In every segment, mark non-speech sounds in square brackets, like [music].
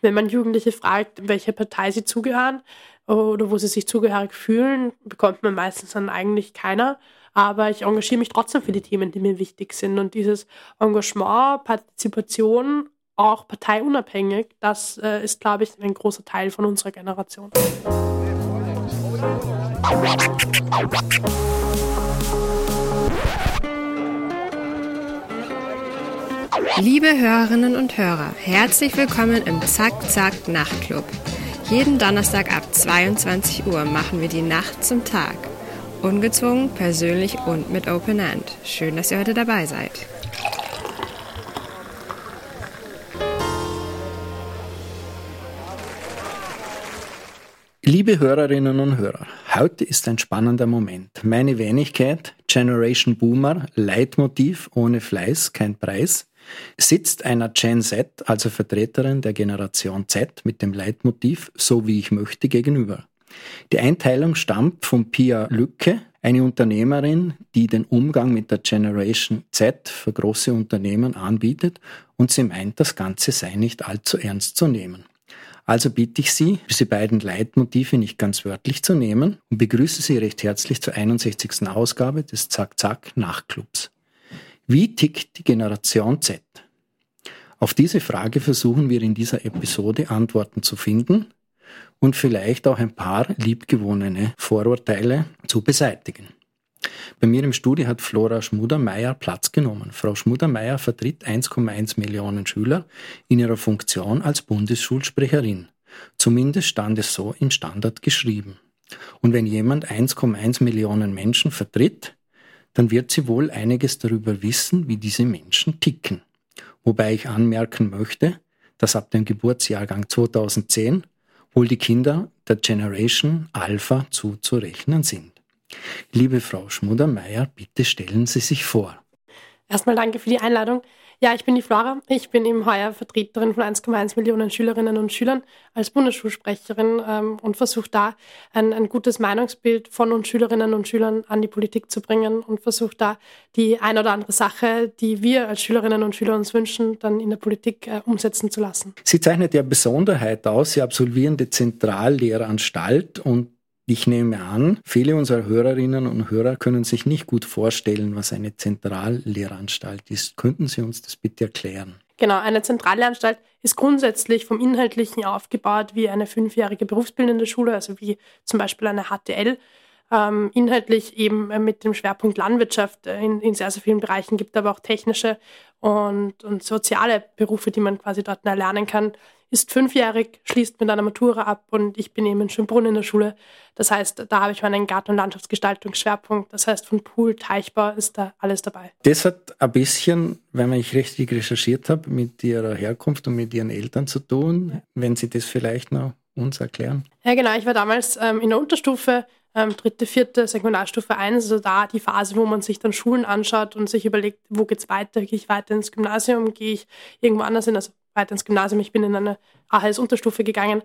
Wenn man Jugendliche fragt, welche Partei sie zugehören oder wo sie sich zugehörig fühlen, bekommt man meistens dann eigentlich keiner. Aber ich engagiere mich trotzdem für die Themen, die mir wichtig sind. Und dieses Engagement, Partizipation, auch parteiunabhängig, das äh, ist, glaube ich, ein großer Teil von unserer Generation. Liebe Hörerinnen und Hörer, herzlich willkommen im Zack Zack Nachtclub. Jeden Donnerstag ab 22 Uhr machen wir die Nacht zum Tag. Ungezwungen, persönlich und mit Open End. Schön, dass ihr heute dabei seid. Liebe Hörerinnen und Hörer, heute ist ein spannender Moment. Meine Wenigkeit, Generation Boomer, Leitmotiv, ohne Fleiß, kein Preis, sitzt einer Gen Z, also Vertreterin der Generation Z mit dem Leitmotiv So wie ich möchte gegenüber. Die Einteilung stammt von Pia Lücke, eine Unternehmerin, die den Umgang mit der Generation Z für große Unternehmen anbietet und sie meint, das Ganze sei nicht allzu ernst zu nehmen. Also bitte ich Sie, diese beiden Leitmotive nicht ganz wörtlich zu nehmen und begrüße Sie recht herzlich zur 61. Ausgabe des Zack Zack Nachtclubs. Wie tickt die Generation Z? Auf diese Frage versuchen wir in dieser Episode Antworten zu finden und vielleicht auch ein paar liebgewonnene Vorurteile zu beseitigen. Bei mir im Studio hat Flora Schmudermeier Platz genommen. Frau Schmudermeier vertritt 1,1 Millionen Schüler in ihrer Funktion als Bundesschulsprecherin. Zumindest stand es so im Standard geschrieben. Und wenn jemand 1,1 Millionen Menschen vertritt, dann wird sie wohl einiges darüber wissen, wie diese Menschen ticken. Wobei ich anmerken möchte, dass ab dem Geburtsjahrgang 2010 wohl die Kinder der Generation Alpha zuzurechnen sind. Liebe Frau Schmuder-Meyer, bitte stellen Sie sich vor. Erstmal danke für die Einladung. Ja, ich bin die Flora. Ich bin eben heuer Vertreterin von 1,1 Millionen Schülerinnen und Schülern als Bundesschulsprecherin ähm, und versuche da ein, ein, gutes Meinungsbild von uns Schülerinnen und Schülern an die Politik zu bringen und versuche da die ein oder andere Sache, die wir als Schülerinnen und Schüler uns wünschen, dann in der Politik äh, umsetzen zu lassen. Sie zeichnet ja Besonderheit aus. Sie absolvieren die Zentrallehranstalt und ich nehme an, viele unserer Hörerinnen und Hörer können sich nicht gut vorstellen, was eine Zentrallehranstalt ist. Könnten Sie uns das bitte erklären? Genau, eine Zentrallehranstalt ist grundsätzlich vom Inhaltlichen aufgebaut wie eine fünfjährige berufsbildende Schule, also wie zum Beispiel eine HTL. Ähm, inhaltlich eben mit dem Schwerpunkt Landwirtschaft in, in, sehr, sehr vielen Bereichen, gibt aber auch technische und, und soziale Berufe, die man quasi dort erlernen kann ist fünfjährig, schließt mit einer Matura ab und ich bin eben in Schönbrunn in der Schule. Das heißt, da habe ich meinen Garten- und Landschaftsgestaltungsschwerpunkt. Das heißt, von Pool, Teichbau ist da alles dabei. Das hat ein bisschen, wenn ich richtig recherchiert habe, mit Ihrer Herkunft und mit Ihren Eltern zu tun. Wenn Sie das vielleicht noch uns erklären. Ja, genau. Ich war damals ähm, in der Unterstufe, ähm, dritte, vierte, Sekundarstufe 1, also da die Phase, wo man sich dann Schulen anschaut und sich überlegt, wo geht es weiter? Gehe ich weiter ins Gymnasium? Gehe ich irgendwo anders hin? Also weiter ins Gymnasium. Ich bin in eine AHS-Unterstufe gegangen.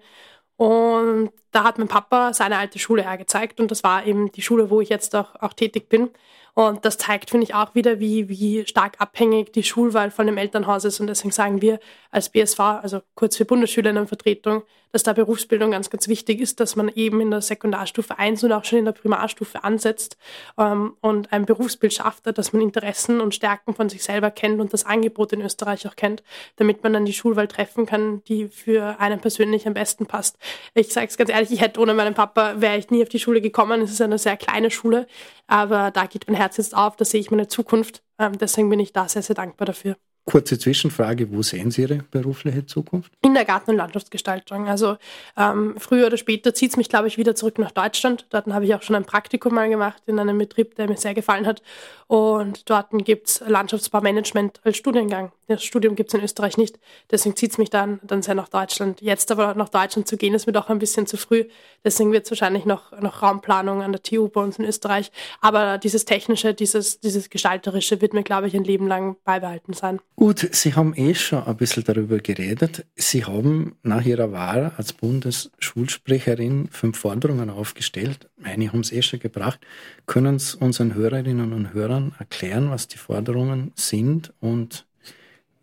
Und da hat mein Papa seine alte Schule hergezeigt und das war eben die Schule, wo ich jetzt auch, auch tätig bin. Und das zeigt, finde ich, auch wieder, wie, wie stark abhängig die Schulwahl von dem Elternhaus ist. Und deswegen sagen wir als BSV, also kurz für Bundesschülerinnenvertretung, dass da Berufsbildung ganz, ganz wichtig ist, dass man eben in der Sekundarstufe 1 und auch schon in der Primarstufe ansetzt ähm, und ein Berufsbild schafft, dass man Interessen und Stärken von sich selber kennt und das Angebot in Österreich auch kennt, damit man dann die Schulwahl treffen kann, die für einen persönlich am besten passt. Ich sage es ganz ehrlich, ich hätte ohne meinen Papa, wäre ich nie auf die Schule gekommen. Es ist eine sehr kleine Schule, aber da geht mein Herz jetzt auf, da sehe ich meine Zukunft. Ähm, deswegen bin ich da sehr, sehr dankbar dafür. Kurze Zwischenfrage, wo sehen Sie Ihre berufliche Zukunft? In der Garten- und Landschaftsgestaltung. Also ähm, früher oder später zieht es mich, glaube ich, wieder zurück nach Deutschland. Dort habe ich auch schon ein Praktikum mal gemacht in einem Betrieb, der mir sehr gefallen hat. Und dort gibt es Landschaftsbaumanagement als Studiengang. Das Studium gibt es in Österreich nicht. Deswegen zieht es mich dann, dann sehr nach Deutschland. Jetzt aber nach Deutschland zu gehen, ist mir doch ein bisschen zu früh. Deswegen wird es wahrscheinlich noch, noch Raumplanung an der TU bei uns in Österreich. Aber dieses Technische, dieses, dieses Gestalterische wird mir, glaube ich, ein Leben lang beibehalten sein. Gut, Sie haben eh schon ein bisschen darüber geredet. Sie haben nach Ihrer Wahl als Bundesschulsprecherin fünf Forderungen aufgestellt. Eine haben Sie eh schon gebracht. Können Sie unseren Hörerinnen und Hörern erklären, was die Forderungen sind und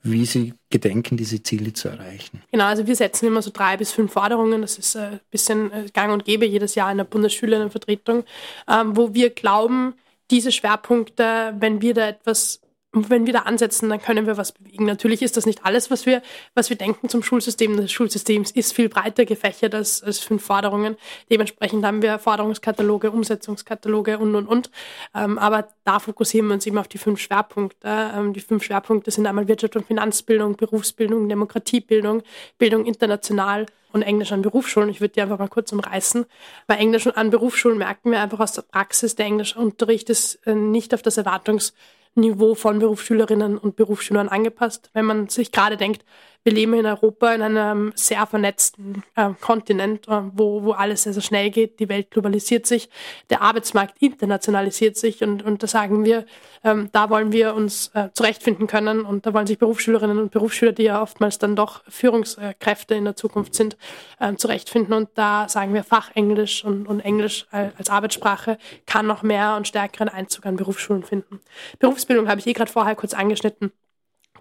wie sie gedenken, diese Ziele zu erreichen. Genau, also wir setzen immer so drei bis fünf Forderungen. Das ist ein bisschen gang und gäbe jedes Jahr in der Bundesschülerinnenvertretung, ähm, wo wir glauben, diese Schwerpunkte, wenn wir da etwas wenn wir da ansetzen, dann können wir was bewegen. Natürlich ist das nicht alles, was wir, was wir denken zum Schulsystem. Das Schulsystem ist viel breiter gefächert als, als fünf Forderungen. Dementsprechend haben wir Forderungskataloge, Umsetzungskataloge und, und, und. Ähm, aber da fokussieren wir uns eben auf die fünf Schwerpunkte. Ähm, die fünf Schwerpunkte sind einmal Wirtschaft und Finanzbildung, Berufsbildung, Demokratiebildung, Bildung international und Englisch an Berufsschulen. Ich würde die einfach mal kurz umreißen. Bei Englisch an Berufsschulen merken wir einfach aus der Praxis, der Englischunterricht ist äh, nicht auf das Erwartungs Niveau von Berufsschülerinnen und Berufsschülern angepasst. Wenn man sich gerade denkt, wir leben in Europa in einem sehr vernetzten äh, Kontinent, äh, wo, wo alles sehr, sehr schnell geht. Die Welt globalisiert sich, der Arbeitsmarkt internationalisiert sich. Und, und da sagen wir, ähm, da wollen wir uns äh, zurechtfinden können. Und da wollen sich Berufsschülerinnen und Berufsschüler, die ja oftmals dann doch Führungskräfte in der Zukunft sind, äh, zurechtfinden. Und da sagen wir Fachenglisch und, und Englisch als Arbeitssprache kann noch mehr und stärkeren Einzug an Berufsschulen finden. Berufsbildung habe ich eh gerade vorher kurz angeschnitten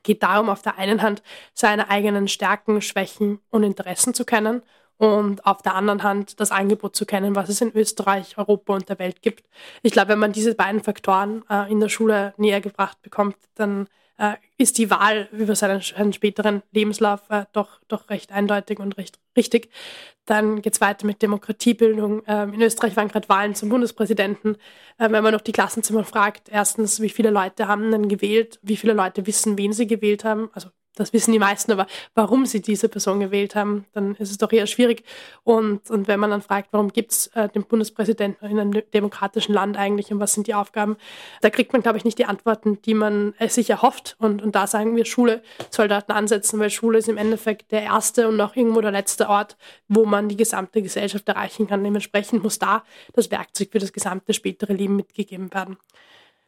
geht darum, auf der einen Hand seine eigenen Stärken, Schwächen und Interessen zu kennen und auf der anderen Hand das Angebot zu kennen, was es in Österreich, Europa und der Welt gibt. Ich glaube, wenn man diese beiden Faktoren äh, in der Schule näher gebracht bekommt, dann äh, ist die Wahl über seinen, seinen späteren Lebenslauf äh, doch, doch recht eindeutig und recht richtig. Dann geht es weiter mit Demokratiebildung. Ähm, in Österreich waren gerade Wahlen zum Bundespräsidenten. Ähm, wenn man noch die Klassenzimmer fragt, erstens, wie viele Leute haben denn gewählt, wie viele Leute wissen, wen sie gewählt haben, also das wissen die meisten, aber warum sie diese Person gewählt haben, dann ist es doch eher schwierig. Und, und wenn man dann fragt, warum gibt es äh, den Bundespräsidenten in einem demokratischen Land eigentlich und was sind die Aufgaben, da kriegt man, glaube ich, nicht die Antworten, die man äh, sich erhofft. Und, und da sagen wir, Schule soll dort ansetzen, weil Schule ist im Endeffekt der erste und auch irgendwo der letzte Ort, wo man die gesamte Gesellschaft erreichen kann. Dementsprechend muss da das Werkzeug für das gesamte spätere Leben mitgegeben werden.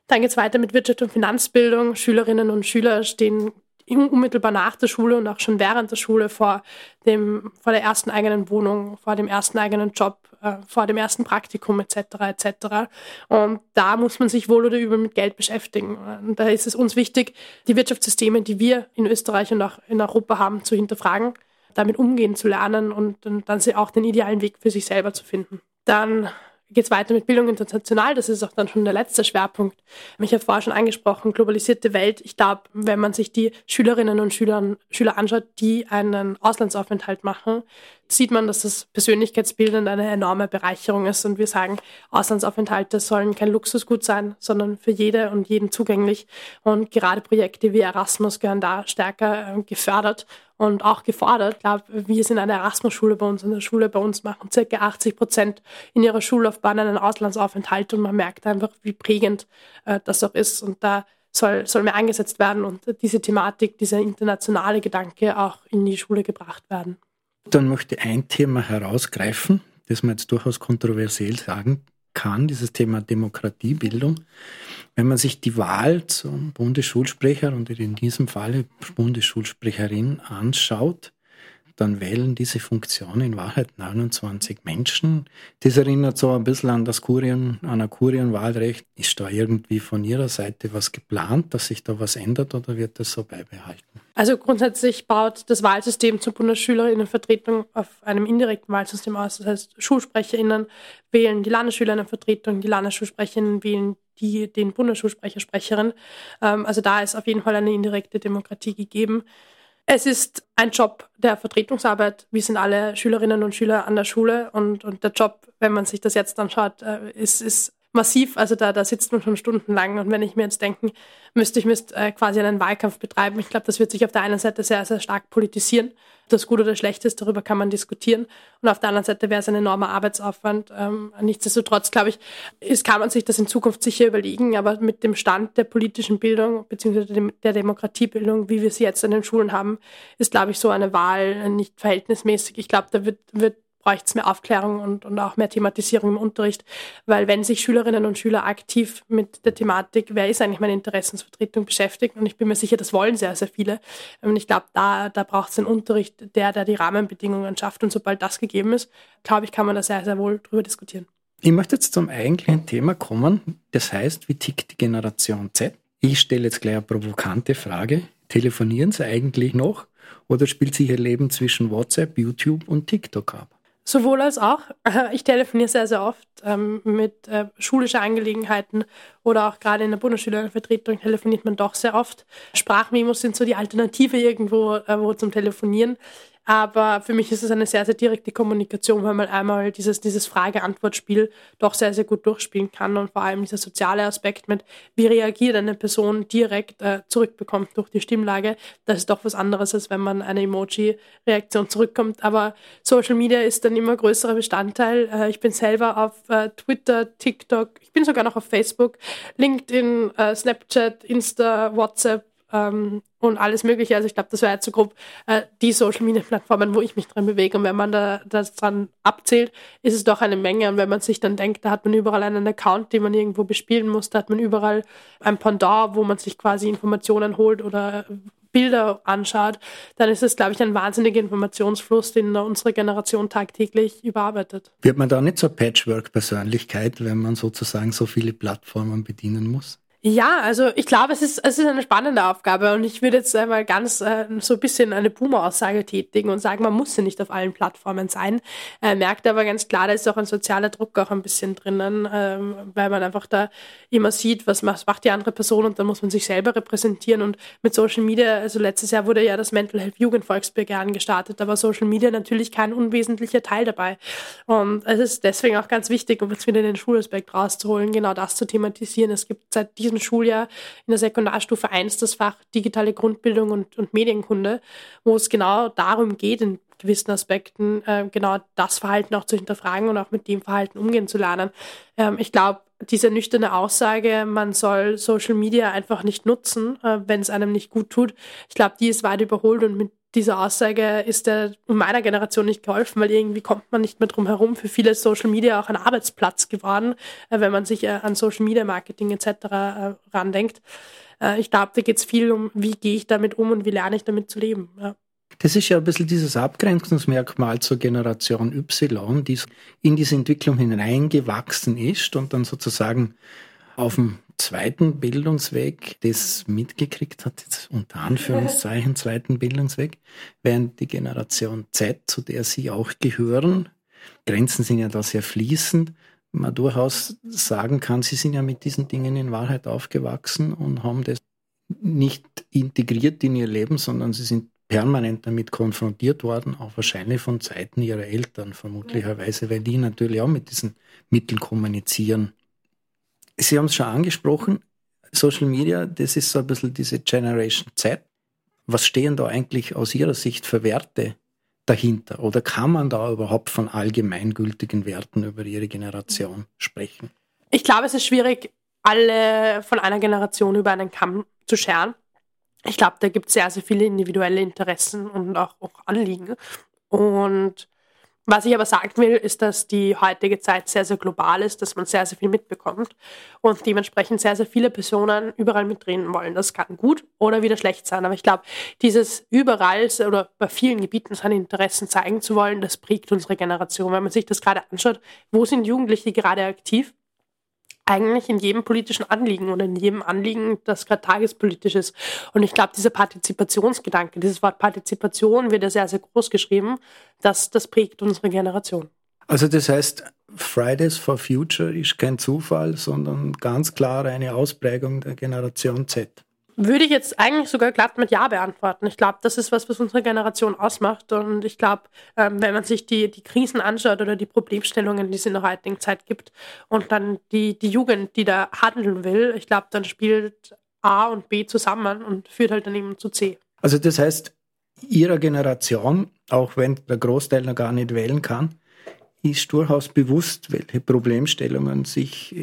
Dann geht es weiter mit Wirtschaft und Finanzbildung. Schülerinnen und Schüler stehen unmittelbar nach der Schule und auch schon während der Schule vor, dem, vor der ersten eigenen Wohnung, vor dem ersten eigenen Job, äh, vor dem ersten Praktikum etc. etc. Und da muss man sich wohl oder übel mit Geld beschäftigen. Und da ist es uns wichtig, die Wirtschaftssysteme, die wir in Österreich und auch in Europa haben, zu hinterfragen, damit umgehen zu lernen und, und dann auch den idealen Weg für sich selber zu finden. Dann geht es weiter mit Bildung international. Das ist auch dann schon der letzte Schwerpunkt. Ich habe vorher schon angesprochen, globalisierte Welt. Ich glaube, wenn man sich die Schülerinnen und Schüler, Schüler anschaut, die einen Auslandsaufenthalt machen, sieht man, dass das persönlichkeitsbildend eine enorme Bereicherung ist. Und wir sagen, Auslandsaufenthalte sollen kein Luxusgut sein, sondern für jede und jeden zugänglich. Und gerade Projekte wie Erasmus gehören da stärker äh, gefördert und auch gefordert. Ich glaube, wir sind eine Erasmus-Schule bei uns. In der Schule bei uns machen circa 80 Prozent in ihrer Schullaufbahn einen Auslandsaufenthalt und man merkt einfach, wie prägend äh, das auch ist. Und da soll, soll mehr eingesetzt werden und diese Thematik, dieser internationale Gedanke auch in die Schule gebracht werden. Dann möchte ich ein Thema herausgreifen, das man jetzt durchaus kontroversiell sagen kann, dieses Thema Demokratiebildung. Wenn man sich die Wahl zum Bundesschulsprecher und in diesem Falle Bundesschulsprecherin anschaut, dann wählen diese Funktion in Wahrheit 29 Menschen. Das erinnert so ein bisschen an das Kurien, an ein Kurienwahlrecht. Ist da irgendwie von Ihrer Seite was geplant, dass sich da was ändert oder wird das so beibehalten? Also grundsätzlich baut das Wahlsystem zur Bundesschülerinnenvertretung auf einem indirekten Wahlsystem aus. Das heißt, SchulsprecherInnen wählen die Landesschülerinnenvertretung, die Landesschulsprecherinnen wählen die, den Bundesschulsprecher, Sprecherin. Ähm, also da ist auf jeden Fall eine indirekte Demokratie gegeben. Es ist ein Job der Vertretungsarbeit. Wir sind alle Schülerinnen und Schüler an der Schule und, und der Job, wenn man sich das jetzt anschaut, äh, ist, ist massiv. Also da, da sitzt man schon stundenlang. Und wenn ich mir jetzt denken müsste, ich müsste äh, quasi einen Wahlkampf betreiben, ich glaube, das wird sich auf der einen Seite sehr, sehr stark politisieren. Das gut oder schlecht ist, darüber kann man diskutieren. Und auf der anderen Seite wäre es ein enormer Arbeitsaufwand. Ähm, nichtsdestotrotz, glaube ich, ist, kann man sich das in Zukunft sicher überlegen. Aber mit dem Stand der politischen Bildung bzw. der Demokratiebildung, wie wir sie jetzt in den Schulen haben, ist, glaube ich, so eine Wahl nicht verhältnismäßig. Ich glaube, da wird, wird bräuchte es mehr Aufklärung und, und auch mehr Thematisierung im Unterricht, weil wenn sich Schülerinnen und Schüler aktiv mit der Thematik, wer ist eigentlich meine Interessensvertretung beschäftigen, und ich bin mir sicher, das wollen sehr, sehr viele, und ich glaube, da, da braucht es einen Unterricht, der, der die Rahmenbedingungen schafft und sobald das gegeben ist, glaube ich, kann man da sehr, sehr wohl drüber diskutieren. Ich möchte jetzt zum eigentlichen Thema kommen, das heißt, wie tickt die Generation Z? Ich stelle jetzt gleich eine provokante Frage. Telefonieren Sie eigentlich noch oder spielt sich Ihr Leben zwischen WhatsApp, YouTube und TikTok ab? Sowohl als auch. [laughs] Ich telefoniere sehr, sehr oft ähm, mit äh, schulischen Angelegenheiten oder auch gerade in der Bundesschülervertretung telefoniert man doch sehr oft. Sprachmemos sind so die Alternative irgendwo äh, wo zum Telefonieren. Aber für mich ist es eine sehr, sehr direkte Kommunikation, weil man einmal dieses, dieses Frage-Antwort-Spiel doch sehr, sehr gut durchspielen kann und vor allem dieser soziale Aspekt mit, wie reagiert eine Person direkt äh, zurückbekommt durch die Stimmlage. Das ist doch was anderes, als wenn man eine Emoji-Reaktion zurückkommt. Aber Social Media ist ein immer größerer Bestandteil. Äh, ich bin selber auf äh, Twitter, TikTok, ich bin sogar noch auf Facebook, LinkedIn, äh, Snapchat, Insta, WhatsApp, ähm, und alles Mögliche. Also ich glaube, das wäre jetzt so grob äh, die Social Media Plattformen, wo ich mich drin bewege. Und wenn man da das dran abzählt, ist es doch eine Menge. Und wenn man sich dann denkt, da hat man überall einen Account, den man irgendwo bespielen muss, da hat man überall ein Pendant, wo man sich quasi Informationen holt oder Bilder anschaut, dann ist es, glaube ich, ein wahnsinniger Informationsfluss, den unsere Generation tagtäglich überarbeitet. Wird man da nicht zur Patchwork-Persönlichkeit, wenn man sozusagen so viele Plattformen bedienen muss? Ja, also ich glaube, es ist, es ist eine spannende Aufgabe und ich würde jetzt einmal ganz äh, so ein bisschen eine Boomer-Aussage tätigen und sagen, man muss ja nicht auf allen Plattformen sein. Äh, merkt aber ganz klar, da ist auch ein sozialer Druck auch ein bisschen drinnen, ähm, weil man einfach da immer sieht, was macht, macht die andere Person und dann muss man sich selber repräsentieren und mit Social Media, also letztes Jahr wurde ja das Mental Health Jugendvolksbegehren gestartet, da war Social Media natürlich kein unwesentlicher Teil dabei. Und es ist deswegen auch ganz wichtig, um jetzt wieder den Schulaspekt rauszuholen, genau das zu thematisieren. Es gibt seit diesem diesem Schuljahr in der Sekundarstufe 1 das Fach digitale Grundbildung und, und Medienkunde, wo es genau darum geht, in gewissen Aspekten äh, genau das Verhalten auch zu hinterfragen und auch mit dem Verhalten umgehen zu lernen. Ähm, ich glaube, diese nüchterne Aussage, man soll Social Media einfach nicht nutzen, äh, wenn es einem nicht gut tut, ich glaube, die ist weit überholt und mit dieser Aussage ist der in meiner Generation nicht geholfen, weil irgendwie kommt man nicht mehr drum herum. Für viele ist Social Media auch ein Arbeitsplatz geworden, äh, wenn man sich äh, an Social Media Marketing etc. Äh, randenkt. Ich glaube, da geht es viel um, wie gehe ich damit um und wie lerne ich damit zu leben. Ja. Das ist ja ein bisschen dieses Abgrenzungsmerkmal zur Generation Y, die in diese Entwicklung hineingewachsen ist und dann sozusagen auf dem zweiten Bildungsweg das mitgekriegt hat, jetzt unter Anführungszeichen zweiten Bildungsweg, während die Generation Z, zu der Sie auch gehören, Grenzen sind ja da sehr fließend, man durchaus sagen kann, Sie sind ja mit diesen Dingen in Wahrheit aufgewachsen und haben das nicht integriert in ihr Leben, sondern sie sind permanent damit konfrontiert worden, auch wahrscheinlich von Seiten ihrer Eltern, vermutlicherweise, weil die natürlich auch mit diesen Mitteln kommunizieren. Sie haben es schon angesprochen, Social Media, das ist so ein bisschen diese Generation Z. Was stehen da eigentlich aus Ihrer Sicht für Werte dahinter? Oder kann man da überhaupt von allgemeingültigen Werten über Ihre Generation sprechen? Ich glaube, es ist schwierig, alle von einer Generation über einen Kamm zu scheren. Ich glaube, da gibt es sehr, sehr viele individuelle Interessen und auch, auch Anliegen. Und was ich aber sagen will, ist, dass die heutige Zeit sehr, sehr global ist, dass man sehr, sehr viel mitbekommt und dementsprechend sehr, sehr viele Personen überall mitreden wollen. Das kann gut oder wieder schlecht sein. Aber ich glaube, dieses überall oder bei vielen Gebieten seine Interessen zeigen zu wollen, das prägt unsere Generation. Wenn man sich das gerade anschaut, wo sind Jugendliche gerade aktiv? Eigentlich in jedem politischen Anliegen oder in jedem Anliegen, das gerade tagespolitisch ist. Und ich glaube, dieser Partizipationsgedanke, dieses Wort Partizipation wird ja sehr, sehr groß geschrieben, das, das prägt unsere Generation. Also das heißt, Fridays for Future ist kein Zufall, sondern ganz klar eine Ausprägung der Generation Z. Würde ich jetzt eigentlich sogar glatt mit Ja beantworten. Ich glaube, das ist was, was unsere Generation ausmacht. Und ich glaube, ähm, wenn man sich die, die Krisen anschaut oder die Problemstellungen, die es in der heutigen Zeit gibt, und dann die, die Jugend, die da handeln will, ich glaube, dann spielt A und B zusammen und führt halt dann eben zu C. Also das heißt, Ihrer Generation, auch wenn der Großteil noch gar nicht wählen kann, ist durchaus bewusst, welche Problemstellungen sich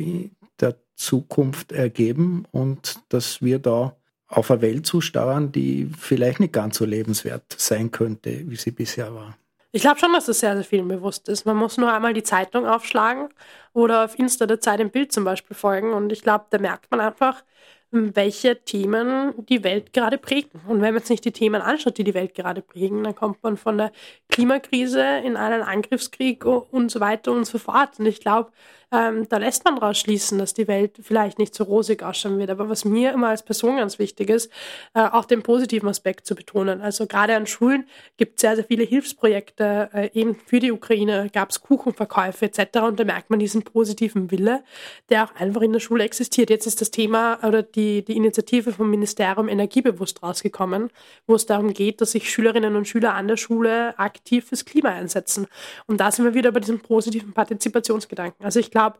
der Zukunft ergeben und dass wir da auf eine Welt zusteuern, die vielleicht nicht ganz so lebenswert sein könnte, wie sie bisher war. Ich glaube schon, dass das sehr, sehr vielen bewusst ist. Man muss nur einmal die Zeitung aufschlagen oder auf Insta der Zeit im Bild zum Beispiel folgen. Und ich glaube, da merkt man einfach, welche Themen die Welt gerade prägen. Und wenn man sich die Themen anschaut, die die Welt gerade prägen, dann kommt man von der Klimakrise in einen Angriffskrieg und so weiter und so fort. Und ich glaube, ähm, da lässt man daraus schließen, dass die Welt vielleicht nicht so rosig ausschauen wird. Aber was mir immer als Person ganz wichtig ist, äh, auch den positiven Aspekt zu betonen. Also gerade an Schulen gibt es sehr, sehr viele Hilfsprojekte. Äh, eben für die Ukraine gab es Kuchenverkäufe etc. Und da merkt man diesen positiven Wille, der auch einfach in der Schule existiert. Jetzt ist das Thema oder die, die Initiative vom Ministerium Energiebewusst rausgekommen, wo es darum geht, dass sich Schülerinnen und Schüler an der Schule aktiv fürs Klima einsetzen. Und da sind wir wieder bei diesem positiven Partizipationsgedanken. Also ich glaube,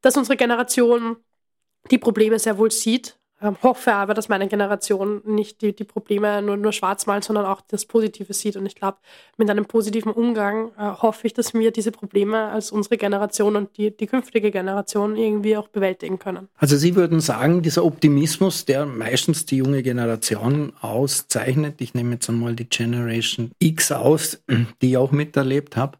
dass unsere Generation die Probleme sehr wohl sieht. Ähm, hoffe aber, dass meine Generation nicht die, die Probleme nur, nur schwarz malt, sondern auch das Positive sieht. Und ich glaube, mit einem positiven Umgang äh, hoffe ich, dass wir diese Probleme als unsere Generation und die, die künftige Generation irgendwie auch bewältigen können. Also Sie würden sagen, dieser Optimismus, der meistens die junge Generation auszeichnet, ich nehme jetzt einmal die Generation X aus, die ich auch miterlebt habe,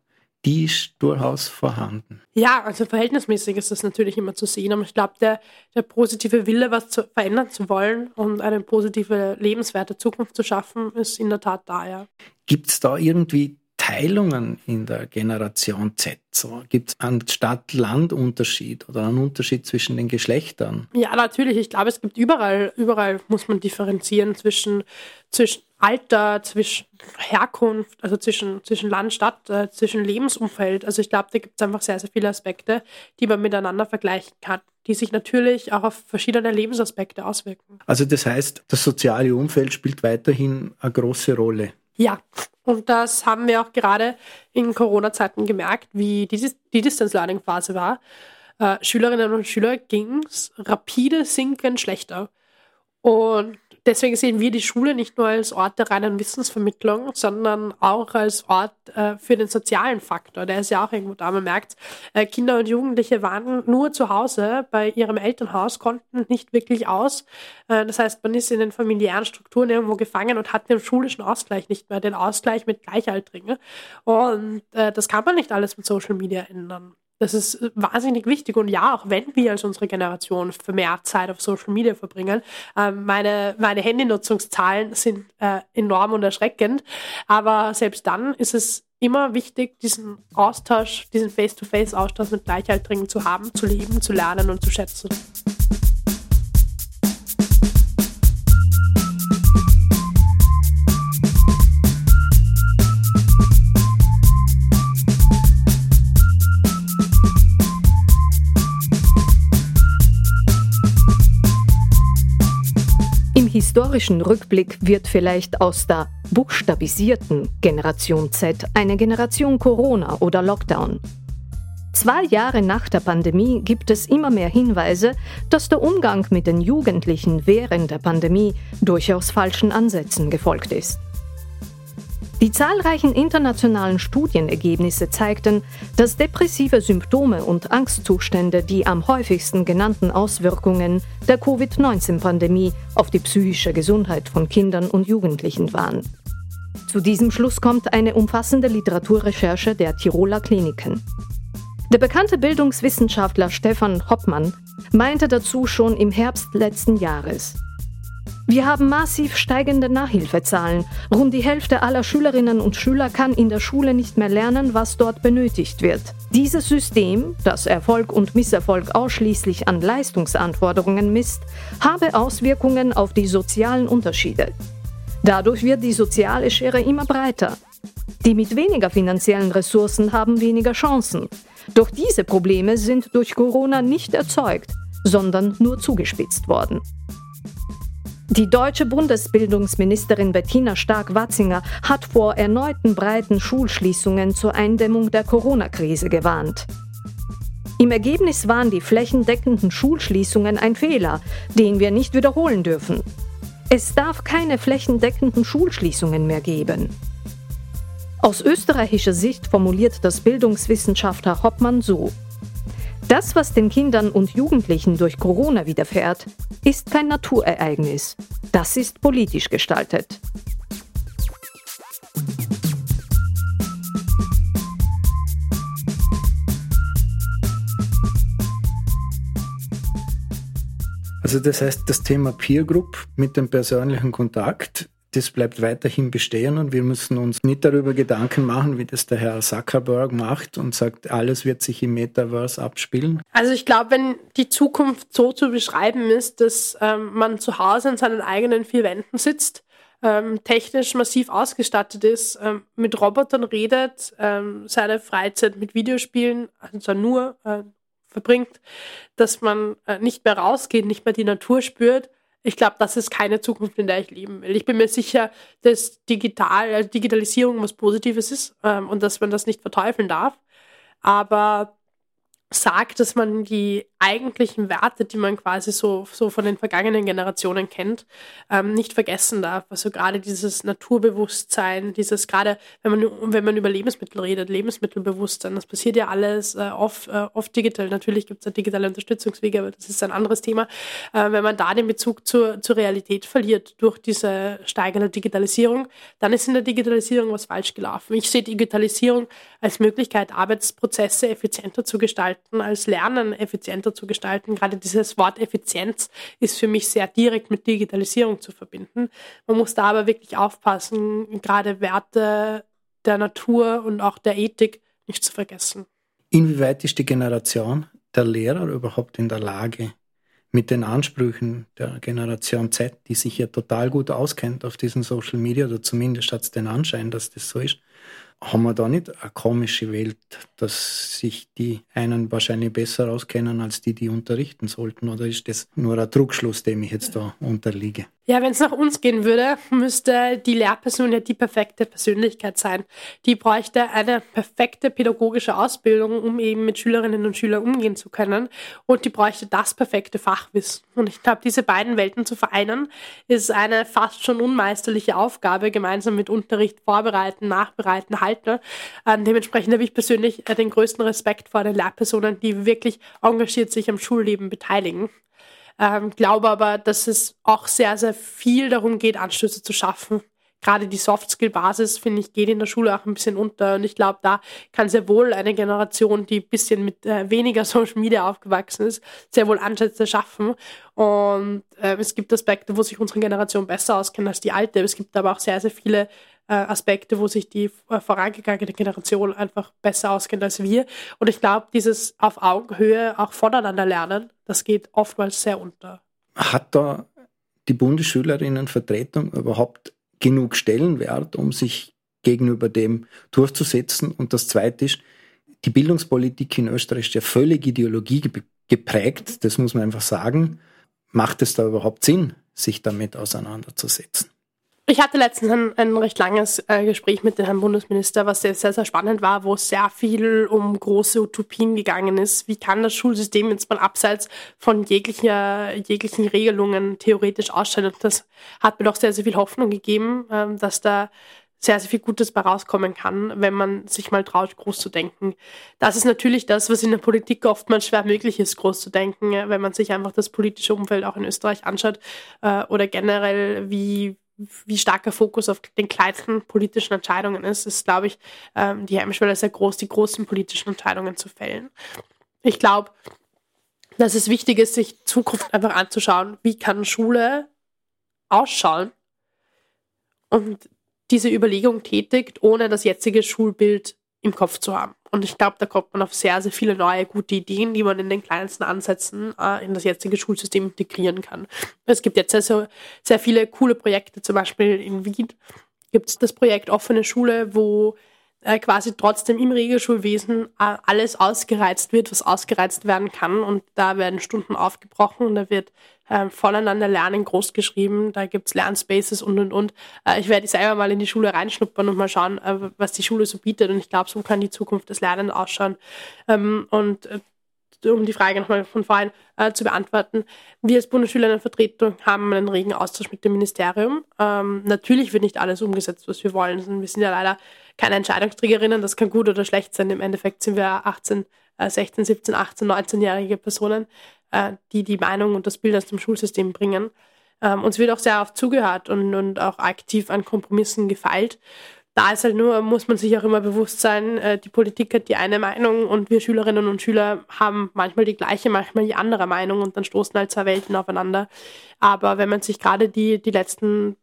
die ist durchaus vorhanden. Ja, also verhältnismäßig ist das natürlich immer zu sehen, aber ich glaube, der, der positive Wille, was zu, verändern zu wollen und eine positive, lebenswerte Zukunft zu schaffen, ist in der Tat da, ja. Gibt es da irgendwie Teilungen in der Generation Z? So, Gibt es einen Stadt-Land-Unterschied oder einen Unterschied zwischen den Geschlechtern? Ja, natürlich. Ich glaube, es gibt überall, überall muss man differenzieren zwischen, zwischen Alter, zwischen Herkunft, also zwischen, zwischen Land, Stadt, äh, zwischen Lebensumfeld. Also ich glaube, da gibt es einfach sehr, sehr viele Aspekte, die man miteinander vergleichen kann, die sich natürlich auch auf verschiedene Lebensaspekte auswirken. Also das heißt, das soziale Umfeld spielt weiterhin eine große Rolle. Ja, und das haben wir auch gerade in Corona-Zeiten gemerkt, wie die, Distance-Learning-Phase war. Äh, Schülerinnen und Schüler ging es rapide sinkend schlechter. Und deswegen sehen wir die Schule nicht nur als Ort der reinen Wissensvermittlung, sondern auch als Ort äh, für den sozialen Faktor. Der ist ja auch irgendwo da. Man merkt, äh, Kinder und Jugendliche waren nur zu Hause bei ihrem Elternhaus, konnten nicht wirklich aus. Äh, das heißt, man ist in den familiären Strukturen irgendwo gefangen und hat den schulischen Ausgleich nicht mehr, den Ausgleich mit Gleichaltrigen. Und äh, das kann man nicht alles mit Social Media ändern. Das ist wahnsinnig wichtig. Und ja, auch wenn wir als unsere Generation vermehrt Zeit auf Social Media verbringen, äh, meine, meine Handynutzungszahlen sind äh, enorm und erschreckend. Aber selbst dann ist es immer wichtig, diesen Austausch, diesen Face-to-Face-Austausch mit Gleichaltrigen zu haben, zu leben, zu lernen und zu schätzen. Historischen Rückblick wird vielleicht aus der buchstabisierten Generation Z eine Generation Corona oder Lockdown. Zwei Jahre nach der Pandemie gibt es immer mehr Hinweise, dass der Umgang mit den Jugendlichen während der Pandemie durchaus falschen Ansätzen gefolgt ist. Die zahlreichen internationalen Studienergebnisse zeigten, dass depressive Symptome und Angstzustände die am häufigsten genannten Auswirkungen der Covid-19-Pandemie auf die psychische Gesundheit von Kindern und Jugendlichen waren. Zu diesem Schluss kommt eine umfassende Literaturrecherche der Tiroler Kliniken. Der bekannte Bildungswissenschaftler Stefan Hoppmann meinte dazu schon im Herbst letzten Jahres. Wir haben massiv steigende Nachhilfezahlen. Rund die Hälfte aller Schülerinnen und Schüler kann in der Schule nicht mehr lernen, was dort benötigt wird. Dieses System, das Erfolg und Misserfolg ausschließlich an Leistungsanforderungen misst, habe Auswirkungen auf die sozialen Unterschiede. Dadurch wird die soziale Schere immer breiter. Die mit weniger finanziellen Ressourcen haben weniger Chancen. Doch diese Probleme sind durch Corona nicht erzeugt, sondern nur zugespitzt worden. Die deutsche Bundesbildungsministerin Bettina Stark-Watzinger hat vor erneuten breiten Schulschließungen zur Eindämmung der Corona-Krise gewarnt. Im Ergebnis waren die flächendeckenden Schulschließungen ein Fehler, den wir nicht wiederholen dürfen. Es darf keine flächendeckenden Schulschließungen mehr geben. Aus österreichischer Sicht formuliert das Bildungswissenschaftler Hoppmann so. Das, was den Kindern und Jugendlichen durch Corona widerfährt, ist kein Naturereignis. Das ist politisch gestaltet. Also das heißt, das Thema Peer Group mit dem persönlichen Kontakt, das bleibt weiterhin bestehen und wir müssen uns nicht darüber Gedanken machen, wie das der Herr Zuckerberg macht und sagt, alles wird sich im Metaverse abspielen. Also ich glaube, wenn die Zukunft so zu beschreiben ist, dass ähm, man zu Hause in seinen eigenen vier Wänden sitzt, ähm, technisch massiv ausgestattet ist, ähm, mit Robotern redet, ähm, seine Freizeit mit Videospielen, also nur äh, verbringt, dass man äh, nicht mehr rausgeht, nicht mehr die Natur spürt, ich glaube, das ist keine Zukunft, in der ich leben will. Ich bin mir sicher, dass digital, also Digitalisierung was Positives ist ähm, und dass man das nicht verteufeln darf. Aber sagt, dass man die eigentlichen Werte, die man quasi so, so von den vergangenen Generationen kennt, ähm, nicht vergessen darf. Also gerade dieses Naturbewusstsein, dieses gerade, wenn man, wenn man über Lebensmittel redet, Lebensmittelbewusstsein, das passiert ja alles äh, oft, äh, oft digital. Natürlich gibt es da digitale Unterstützungswege, aber das ist ein anderes Thema. Äh, wenn man da den Bezug zur, zur Realität verliert durch diese steigende Digitalisierung, dann ist in der Digitalisierung was falsch gelaufen. Ich sehe Digitalisierung als Möglichkeit, Arbeitsprozesse effizienter zu gestalten, als Lernen effizienter effizienter zu gestalten. Gerade dieses Wort Effizienz ist für mich sehr direkt mit Digitalisierung zu verbinden. Man muss da aber wirklich aufpassen, gerade Werte der Natur und auch der Ethik nicht zu vergessen. Inwieweit ist die Generation der Lehrer überhaupt in der Lage, mit den Ansprüchen der Generation Z, die sich ja total gut auskennt auf diesen Social Media, oder zumindest hat es den Anschein, dass das so ist, haben wir da nicht eine komische Welt, dass sich die einen wahrscheinlich besser auskennen als die, die unterrichten sollten? Oder ist das nur ein Druckschluss, dem ich jetzt da unterliege? Ja, wenn es nach uns gehen würde, müsste die Lehrperson ja die perfekte Persönlichkeit sein. Die bräuchte eine perfekte pädagogische Ausbildung, um eben mit Schülerinnen und Schülern umgehen zu können. Und die bräuchte das perfekte Fachwissen. Und ich glaube, diese beiden Welten zu vereinen, ist eine fast schon unmeisterliche Aufgabe, gemeinsam mit Unterricht vorbereiten, nachbereiten, halten. Ähm, dementsprechend habe ich persönlich äh, den größten Respekt vor den Lehrpersonen, die wirklich engagiert sich am Schulleben beteiligen. Ähm, glaube aber, dass es auch sehr, sehr viel darum geht, Anstöße zu schaffen. Gerade die Soft-Skill-Basis, finde ich, geht in der Schule auch ein bisschen unter. Und ich glaube, da kann sehr wohl eine Generation, die ein bisschen mit äh, weniger [laughs] Social Media aufgewachsen ist, sehr wohl Ansätze schaffen. Und äh, es gibt Aspekte, wo sich unsere Generation besser auskennt als die alte. Es gibt aber auch sehr, sehr viele Aspekte, wo sich die äh, vorangegangene Generation einfach besser auskennt als wir. Und ich glaube, dieses auf Augenhöhe auch voneinander lernen, das geht oftmals sehr unter. Hat da die Bundesschülerinnenvertretung überhaupt genug Stellenwert, um sich gegenüber dem durchzusetzen? Und das Zweite ist, die Bildungspolitik in Österreich ist ja völlig Ideologie geprägt, das muss man einfach sagen. Macht es da überhaupt Sinn, sich damit auseinanderzusetzen? Ich hatte letztens ein, ein recht langes äh, Gespräch mit dem Herrn Bundesminister, was sehr, sehr, sehr spannend war, wo sehr viel um große Utopien gegangen ist. Wie kann das Schulsystem jetzt mal abseits von jeglicher, jeglichen Regelungen theoretisch ausschauen? Und das hat mir doch sehr, sehr viel Hoffnung gegeben, ähm, dass da sehr, sehr viel Gutes bei rauskommen kann, wenn man sich mal traut, groß zu denken. Das ist natürlich das, was in der Politik oftmals schwer möglich ist, groß zu denken, wenn man sich einfach das politische Umfeld auch in Österreich anschaut äh, oder generell, wie, wie starker Fokus auf den kleinsten politischen Entscheidungen ist, ist, glaube ich, ähm, die Hemmschwelle sehr groß, die großen politischen Entscheidungen zu fällen. Ich glaube, dass es wichtig ist, sich Zukunft einfach anzuschauen, wie kann Schule ausschauen und diese Überlegung tätigt, ohne das jetzige Schulbild im Kopf zu haben. Und ich glaube, da kommt man auf sehr, sehr viele neue gute Ideen, die man in den kleinsten Ansätzen äh, in das jetzige Schulsystem integrieren kann. Es gibt jetzt sehr, sehr viele coole Projekte, zum Beispiel in Wien gibt es das Projekt Offene Schule, wo äh, quasi trotzdem im Regelschulwesen äh, alles ausgereizt wird, was ausgereizt werden kann. Und da werden Stunden aufgebrochen und da wird äh, voneinander lernen groß geschrieben. Da gibt's Lernspaces und und und. Äh, ich werde selber mal in die Schule reinschnuppern und mal schauen, äh, was die Schule so bietet. Und ich glaube, so kann die Zukunft des Lernens ausschauen. Ähm, und äh, um die Frage nochmal von vorhin äh, zu beantworten. Wir als Bundesschülerinnenvertretung haben einen regen Austausch mit dem Ministerium. Ähm, natürlich wird nicht alles umgesetzt, was wir wollen. Wir sind ja leider keine Entscheidungsträgerinnen. Das kann gut oder schlecht sein. Im Endeffekt sind wir 18, äh, 16, 17, 18, 19-jährige Personen, äh, die die Meinung und das Bild aus dem Schulsystem bringen. Ähm, uns wird auch sehr oft zugehört und, und auch aktiv an Kompromissen gefeilt. da ist halt nur, muss man sich auch immer bewusst sein, äh, die Politik hat die eine Meinung und wir Schülerinnen und Schüler haben manchmal die gleiche, manchmal die andere Meinung und dann stoßen halt zwei Welten aufeinander. Aber wenn man sich gerade die, die letzten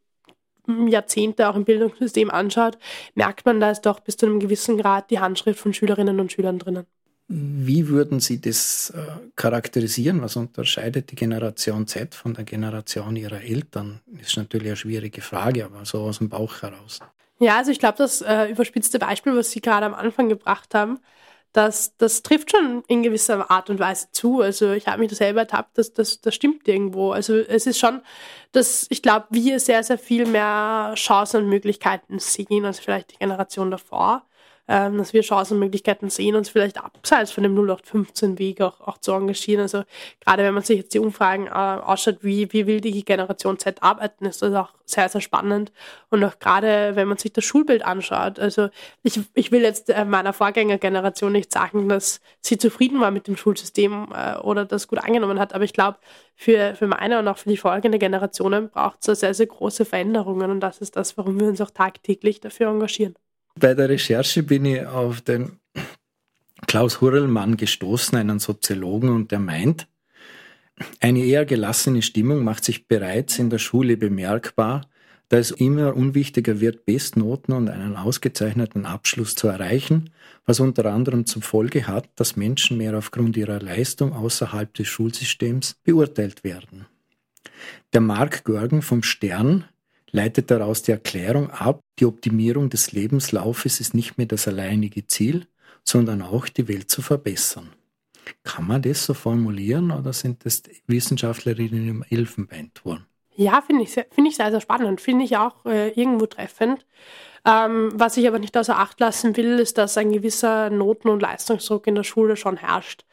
Jahrzehnte auch im Bildungssystem anschaut, merkt man, da ist doch bis zu einem gewissen Grad die Handschrift von Schülerinnen und Schülern drinnen. Wie würden Sie das äh, charakterisieren? Was unterscheidet die Generation Z von der Generation ihrer Eltern? Das ist natürlich eine schwierige Frage, aber so aus dem Bauch heraus. Ja, also ich glaube, das äh, überspitzte Beispiel, was Sie gerade am Anfang gebracht haben, das, das trifft schon in gewisser Art und Weise zu. Also ich habe mich da selber ertappt, dass das, das stimmt irgendwo. Also es ist schon, dass ich glaube, wir sehr, sehr viel mehr Chancen und Möglichkeiten sehen als vielleicht die Generation davor ähm, dass wir Chancenmöglichkeiten sehen, uns vielleicht abseits von dem 0815-Weg auch, auch zu engagieren. Also gerade wenn man sich jetzt die Umfragen äh, ausschaut, wie, wie will die Generation Z arbeiten, ist das auch sehr, sehr spannend. Und auch gerade, wenn man sich das Schulbild anschaut. Also ich, ich will jetzt äh, meiner Vorgängergeneration nicht sagen, dass sie zufrieden war mit dem Schulsystem äh, oder das gut angenommen hat, aber ich glaube, für, für meine und auch für die folgende Generationen braucht es sehr, sehr große Veränderungen und das ist das, warum wir uns auch tagtäglich dafür engagieren. Bei der Recherche bin ich auf den Klaus Hurrellmann gestoßen, einen Soziologen, und der meint, eine eher gelassene Stimmung macht sich bereits in der Schule bemerkbar, da es immer unwichtiger wird, Bestnoten und einen ausgezeichneten Abschluss zu erreichen, was unter anderem zur Folge hat, dass Menschen mehr aufgrund ihrer Leistung außerhalb des Schulsystems beurteilt werden. Der Mark Görgen vom Stern leitet daraus die Erklärung ab, die Optimierung des Lebenslaufes ist nicht mehr das alleinige Ziel, sondern auch die Welt zu verbessern. Kann man das so formulieren oder sind das Wissenschaftlerinnen im Elfenbeinturm? Ja, finde ich, find ich sehr, sehr spannend. Finde ich auch äh, irgendwo treffend. Ähm, was ich aber nicht außer Acht lassen will, ist, dass ein gewisser Noten- und Leistungsdruck in der Schule schon herrscht.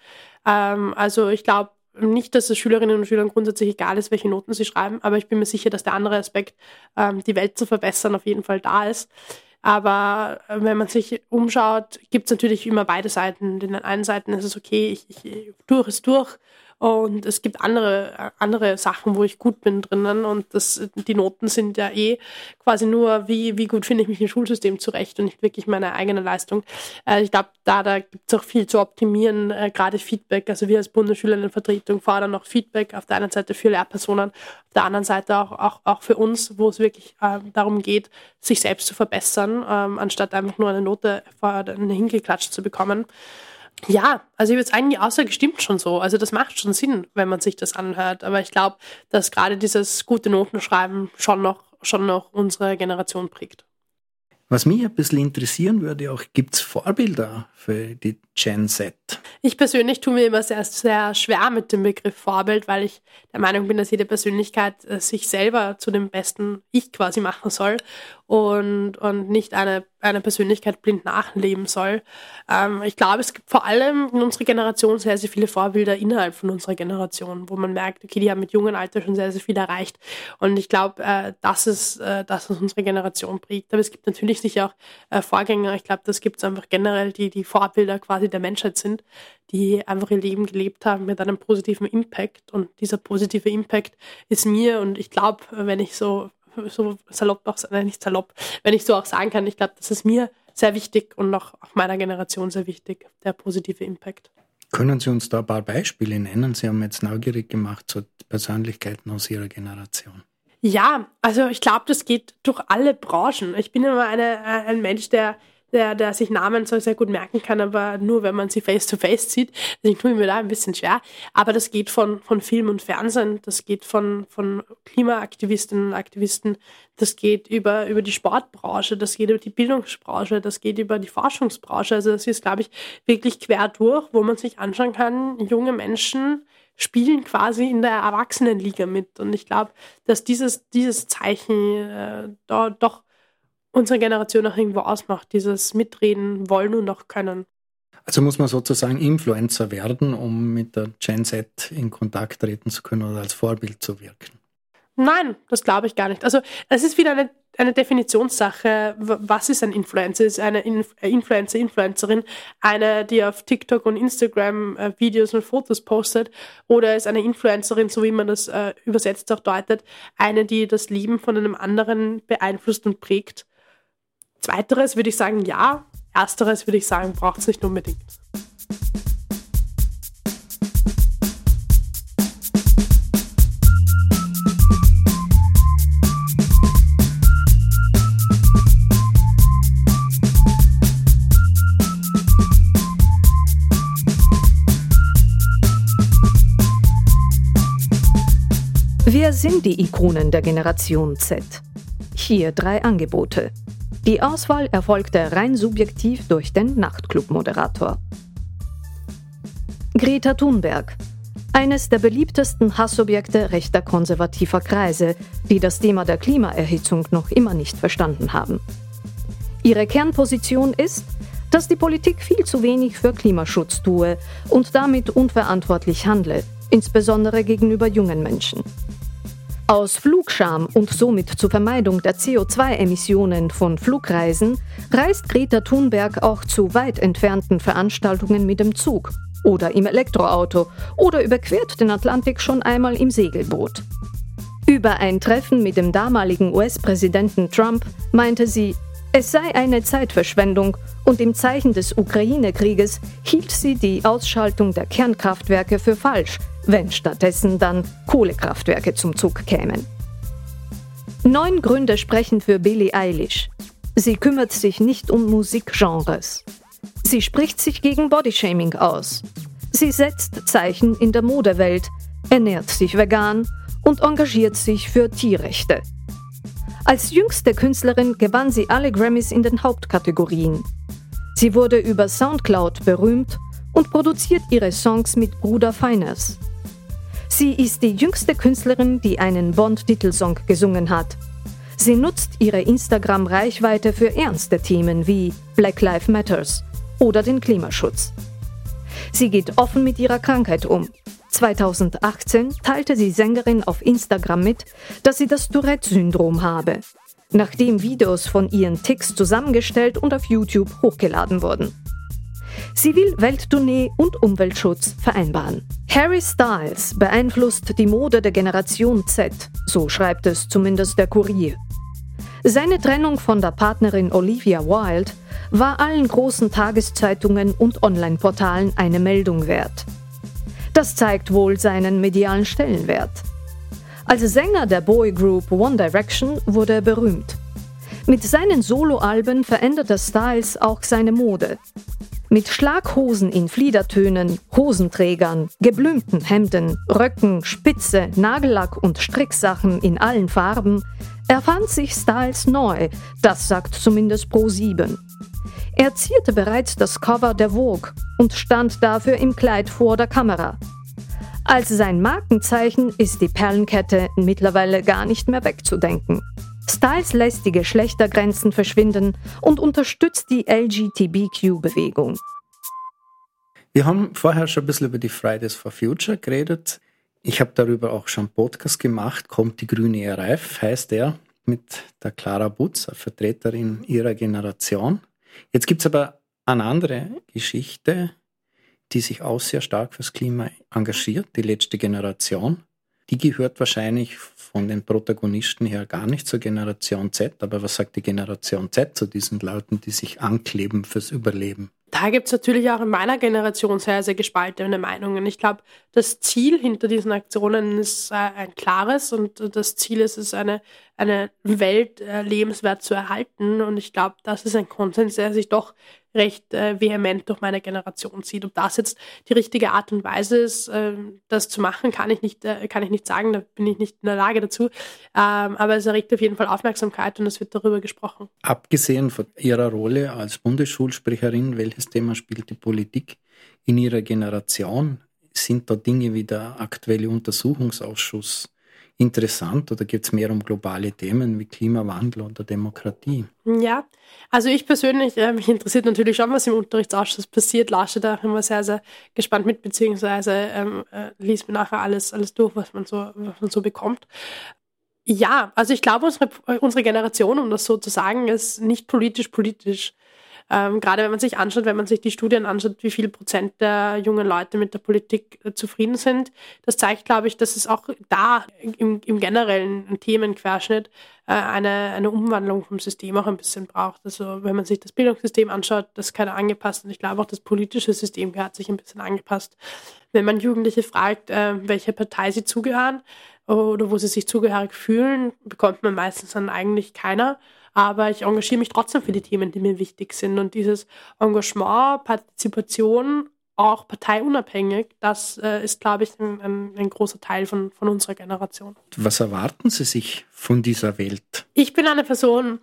Ähm, also ich glaube, nicht, dass es Schülerinnen und Schülern grundsätzlich egal ist, welche Noten sie schreiben, aber ich bin mir sicher, dass der andere Aspekt, ähm, die Welt zu verbessern, auf jeden Fall da ist. Aber äh, wenn man sich umschaut, gibt es natürlich immer beide Seiten. Den einen Seiten ist es okay, ich, ich durch ist durch und es gibt andere, andere Sachen, wo ich gut bin drinnen. Und das, die Noten sind ja eh quasi nur, wie, wie gut finde ich mich im Schulsystem zurecht und nicht wirklich meine eigene Leistung. Äh, ich glaube, da, da gibt es auch viel zu optimieren, äh, gerade Feedback. Also wir als Bundesschülerinnenvertretung fordern auch Feedback auf der einen Seite für Lehrpersonen, auf der anderen Seite auch, auch, auch für uns, wo es wirklich äh, darum geht, sich selbst zu verbessern, ähm, anstatt einfach nur eine Note hingeklatscht zu bekommen. Ja, also ich würde sagen, die Aussage stimmt schon so. Also das macht schon Sinn, wenn man sich das anhört. Aber ich glaube, dass gerade dieses gute Notenschreiben schon noch, schon noch unsere Generation prägt. Was mich ein bisschen interessieren würde, auch gibt es Vorbilder für die Gen Z? Ich persönlich tue mir immer sehr, sehr schwer mit dem Begriff Vorbild, weil ich der Meinung bin, dass jede Persönlichkeit äh, sich selber zu dem besten Ich quasi machen soll und, und nicht eine, eine Persönlichkeit blind nachleben soll. Ähm, ich glaube, es gibt vor allem in unserer Generation sehr, sehr viele Vorbilder innerhalb von unserer Generation, wo man merkt, okay, die haben mit jungen Alter schon sehr, sehr viel erreicht. Und ich glaube, äh, das ist, äh, das ist unsere Generation prägt. Aber es gibt natürlich sicher auch äh, Vorgänger. Ich glaube, das gibt es einfach generell, die, die Vorbilder quasi der Menschheit sind, die einfach ihr Leben gelebt haben mit einem positiven Impact. Und dieser positive Impact ist mir und ich glaube, wenn ich so, so salopp auch, nein, nicht salopp, wenn ich so auch sagen kann, ich glaube, das ist mir sehr wichtig und auch, auch meiner Generation sehr wichtig, der positive Impact. Können Sie uns da ein paar Beispiele nennen? Sie haben jetzt neugierig gemacht zu Persönlichkeiten aus Ihrer Generation. Ja, also ich glaube, das geht durch alle Branchen. Ich bin immer eine, äh, ein Mensch, der der, der sich Namen so sehr gut merken kann, aber nur wenn man sie face to face sieht. Deswegen tue mir da ein bisschen schwer. Aber das geht von, von Film und Fernsehen, das geht von, von Klimaaktivistinnen und Aktivisten, das geht über, über die Sportbranche, das geht über die Bildungsbranche, das geht über die Forschungsbranche. Also das ist, glaube ich, wirklich quer durch, wo man sich anschauen kann, junge Menschen spielen quasi in der Erwachsenenliga mit. Und ich glaube, dass dieses, dieses Zeichen äh, da doch unsere Generation auch irgendwo ausmacht, dieses Mitreden wollen und auch können. Also muss man sozusagen Influencer werden, um mit der Gen Z in Kontakt treten zu können oder als Vorbild zu wirken? Nein, das glaube ich gar nicht. Also es ist wieder eine, eine Definitionssache. Was ist ein Influencer? Ist eine Inf Influencer, Influencerin eine, die auf TikTok und Instagram äh, Videos und Fotos postet? Oder ist eine Influencerin, so wie man das äh, übersetzt auch deutet, eine, die das Leben von einem anderen beeinflusst und prägt? Zweiteres würde ich sagen, ja. Ersteres würde ich sagen, braucht es nicht unbedingt. Wer sind die Ikonen der Generation Z? Hier drei Angebote. Die Auswahl erfolgte rein subjektiv durch den Nachtclub-Moderator. Greta Thunberg. Eines der beliebtesten Hassobjekte rechter konservativer Kreise, die das Thema der Klimaerhitzung noch immer nicht verstanden haben. Ihre Kernposition ist, dass die Politik viel zu wenig für Klimaschutz tue und damit unverantwortlich handle, insbesondere gegenüber jungen Menschen. Aus Flugscham und somit zur Vermeidung der CO2-Emissionen von Flugreisen reist Greta Thunberg auch zu weit entfernten Veranstaltungen mit dem Zug oder im Elektroauto oder überquert den Atlantik schon einmal im Segelboot. Über ein Treffen mit dem damaligen US-Präsidenten Trump meinte sie, es sei eine Zeitverschwendung und im Zeichen des Ukraine-Krieges hielt sie die Ausschaltung der Kernkraftwerke für falsch, wenn stattdessen dann Kohlekraftwerke zum Zug kämen. Neun Gründe sprechen für Billie Eilish. Sie kümmert sich nicht um Musikgenres. Sie spricht sich gegen Bodyshaming aus. Sie setzt Zeichen in der Modewelt, ernährt sich vegan und engagiert sich für Tierrechte. Als jüngste Künstlerin gewann sie alle Grammys in den Hauptkategorien. Sie wurde über Soundcloud berühmt und produziert ihre Songs mit Bruder Finers. Sie ist die jüngste Künstlerin, die einen Bond-Titelsong gesungen hat. Sie nutzt ihre Instagram-Reichweite für ernste Themen wie Black Lives Matters oder den Klimaschutz. Sie geht offen mit ihrer Krankheit um 2018 teilte die Sängerin auf Instagram mit, dass sie das Tourette-Syndrom habe, nachdem Videos von ihren Ticks zusammengestellt und auf YouTube hochgeladen wurden. Sie will Welttournee und Umweltschutz vereinbaren. Harry Styles beeinflusst die Mode der Generation Z, so schreibt es zumindest der Kurier. Seine Trennung von der Partnerin Olivia Wilde war allen großen Tageszeitungen und Online-Portalen eine Meldung wert. Das zeigt wohl seinen medialen Stellenwert. Als Sänger der Boygroup One Direction wurde er berühmt. Mit seinen Soloalben veränderte Styles auch seine Mode. Mit Schlaghosen in Fliedertönen, Hosenträgern, geblümten Hemden, Röcken, Spitze, Nagellack und Stricksachen in allen Farben erfand sich Styles neu, das sagt zumindest Pro7. Er zierte bereits das Cover der Vogue und stand dafür im Kleid vor der Kamera. Als sein Markenzeichen ist die Perlenkette mittlerweile gar nicht mehr wegzudenken. Styles lässt die Geschlechtergrenzen verschwinden und unterstützt die LGTBQ-Bewegung. Wir haben vorher schon ein bisschen über die Fridays for Future geredet. Ich habe darüber auch schon einen Podcast gemacht. Kommt die grüne RF, heißt er, mit der Clara Butz, Vertreterin ihrer Generation. Jetzt gibt es aber eine andere Geschichte, die sich auch sehr stark fürs Klima engagiert, die letzte Generation. Die gehört wahrscheinlich von den Protagonisten her gar nicht zur Generation Z, aber was sagt die Generation Z zu diesen Leuten, die sich ankleben fürs Überleben? Da gibt es natürlich auch in meiner Generation sehr, sehr gespaltene Meinungen. Ich glaube, das Ziel hinter diesen Aktionen ist äh, ein klares und das Ziel ist es, eine, eine Welt äh, lebenswert zu erhalten. Und ich glaube, das ist ein Konsens, der sich doch recht äh, vehement durch meine Generation zieht. Ob das jetzt die richtige Art und Weise ist, äh, das zu machen, kann ich nicht, äh, kann ich nicht sagen, da bin ich nicht in der Lage dazu. Ähm, aber es erregt auf jeden Fall Aufmerksamkeit und es wird darüber gesprochen. Abgesehen von Ihrer Rolle als Bundesschulsprecherin, welches Thema spielt die Politik in Ihrer Generation? Sind da Dinge wie der aktuelle Untersuchungsausschuss interessant oder geht es mehr um globale Themen wie Klimawandel oder Demokratie? Ja, also ich persönlich, äh, mich interessiert natürlich schon, was im Unterrichtsausschuss passiert, lausche da immer sehr, sehr gespannt mit, beziehungsweise ähm, äh, liest mir nachher alles, alles durch, was man so, was man so bekommt. Ja, also ich glaube, unsere, unsere Generation, um das so zu sagen, ist nicht politisch politisch. Ähm, gerade wenn man sich anschaut, wenn man sich die Studien anschaut, wie viel Prozent der jungen Leute mit der Politik äh, zufrieden sind, das zeigt, glaube ich, dass es auch da im, im generellen Themenquerschnitt äh, eine, eine Umwandlung vom System auch ein bisschen braucht. Also wenn man sich das Bildungssystem anschaut, das ist keine angepasst und ich glaube auch das politische System hat sich ein bisschen angepasst. Wenn man Jugendliche fragt, äh, welche Partei sie zugehören oder wo sie sich zugehörig fühlen, bekommt man meistens dann eigentlich keiner aber ich engagiere mich trotzdem für die Themen, die mir wichtig sind. Und dieses Engagement, Partizipation, auch parteiunabhängig, das äh, ist, glaube ich, ein, ein, ein, großer Teil von, von unserer Generation. Was erwarten Sie sich von dieser Welt? Ich bin eine Person,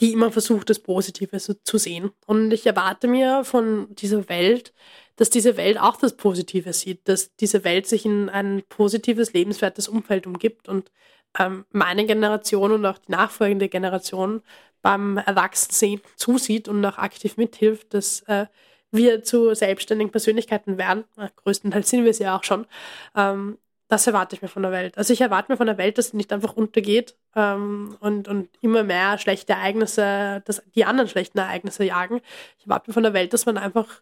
die immer versucht, das Positive so zu sehen. Und ich erwarte mir von dieser Welt, dass diese Welt auch das Positive sieht, dass diese Welt sich in ein positives, lebenswertes Umfeld umgibt und ähm, meine Generation und auch die nachfolgende Generation beim Erwachsenen zusieht und auch aktiv mithilft, dass äh, wir zu selbstständigen Persönlichkeiten werden. Größtenteils sind wir es ja auch schon. Ähm, das erwarte ich mir von der Welt. Also ich erwarte mir von der Welt, dass sie nicht einfach untergeht ähm, und, und immer mehr schlechte Ereignisse, dass die anderen schlechten Ereignisse jagen. Ich erwarte mir von der Welt, dass man einfach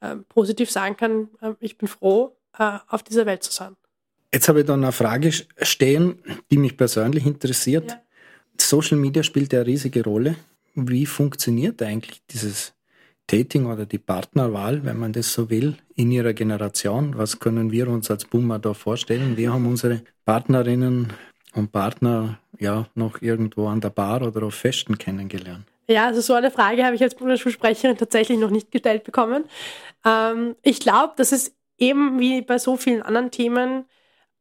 äh, positiv sagen kann, äh, ich bin froh, äh, auf dieser Welt zu sein. Jetzt habe ich da eine Frage stehen, die mich persönlich interessiert. Ja. Social Media spielt ja eine riesige Rolle. Wie funktioniert eigentlich dieses Dating oder die Partnerwahl, wenn man das so will, in ihrer Generation? Was können wir uns als Boomer da vorstellen? Wir haben unsere Partnerinnen und Partner ja noch irgendwo an der Bar oder auf Festen kennengelernt. Ja, also so eine Frage habe ich als Bundesschulsprecherin tatsächlich noch nicht gestellt bekommen. Ähm, ich glaube, dass es eben wie bei so vielen anderen Themen